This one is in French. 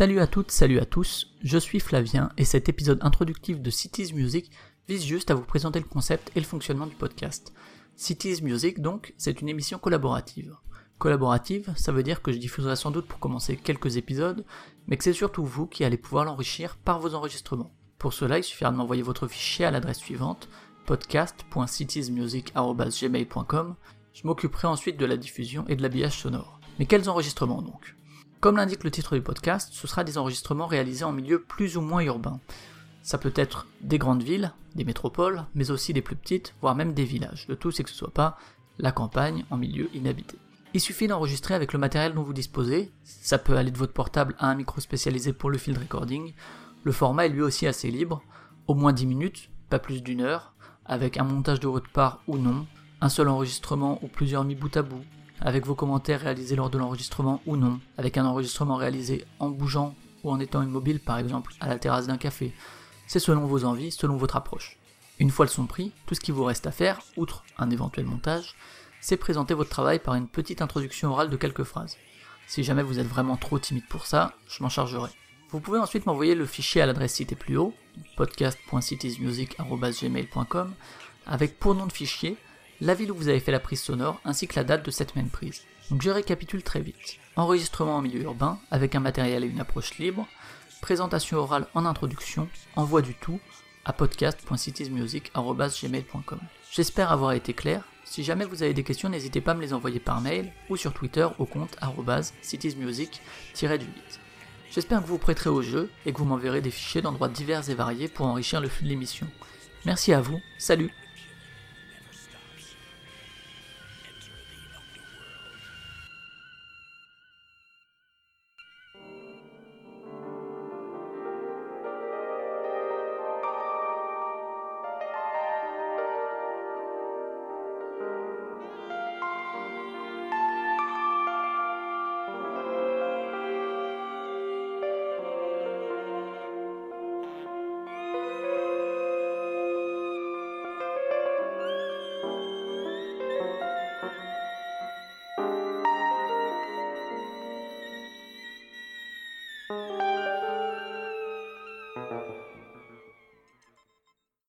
Salut à toutes, salut à tous, je suis Flavien et cet épisode introductif de Cities Music vise juste à vous présenter le concept et le fonctionnement du podcast. Cities Music donc, c'est une émission collaborative. Collaborative, ça veut dire que je diffuserai sans doute pour commencer quelques épisodes, mais que c'est surtout vous qui allez pouvoir l'enrichir par vos enregistrements. Pour cela, il suffira de m'envoyer votre fichier à l'adresse suivante podcast.citiesmusic.gmail.com. Je m'occuperai ensuite de la diffusion et de l'habillage sonore. Mais quels enregistrements donc? Comme l'indique le titre du podcast, ce sera des enregistrements réalisés en milieu plus ou moins urbain. Ça peut être des grandes villes, des métropoles, mais aussi des plus petites, voire même des villages. Le tout c'est que ce soit pas la campagne en milieu inhabité. Il suffit d'enregistrer avec le matériel dont vous disposez, ça peut aller de votre portable à un micro spécialisé pour le field recording, le format est lui aussi assez libre, au moins 10 minutes, pas plus d'une heure, avec un montage de votre part ou non, un seul enregistrement ou plusieurs mis bout à bout, avec vos commentaires réalisés lors de l'enregistrement ou non, avec un enregistrement réalisé en bougeant ou en étant immobile par exemple à la terrasse d'un café. C'est selon vos envies, selon votre approche. Une fois le son pris, tout ce qui vous reste à faire, outre un éventuel montage, c'est présenter votre travail par une petite introduction orale de quelques phrases. Si jamais vous êtes vraiment trop timide pour ça, je m'en chargerai. Vous pouvez ensuite m'envoyer le fichier à l'adresse citée plus haut, podcast.citiesmusic.gmail.com, avec pour nom de fichier la ville où vous avez fait la prise sonore ainsi que la date de cette même prise. Donc je récapitule très vite. Enregistrement en milieu urbain avec un matériel et une approche libre, présentation orale en introduction, envoi du tout à podcast.citiesmusic.gmail.com. J'espère avoir été clair. Si jamais vous avez des questions, n'hésitez pas à me les envoyer par mail ou sur Twitter au compte citiesmusic-du8. J'espère que vous vous prêterez au jeu et que vous m'enverrez des fichiers d'endroits divers et variés pour enrichir le flux de l'émission. Merci à vous, salut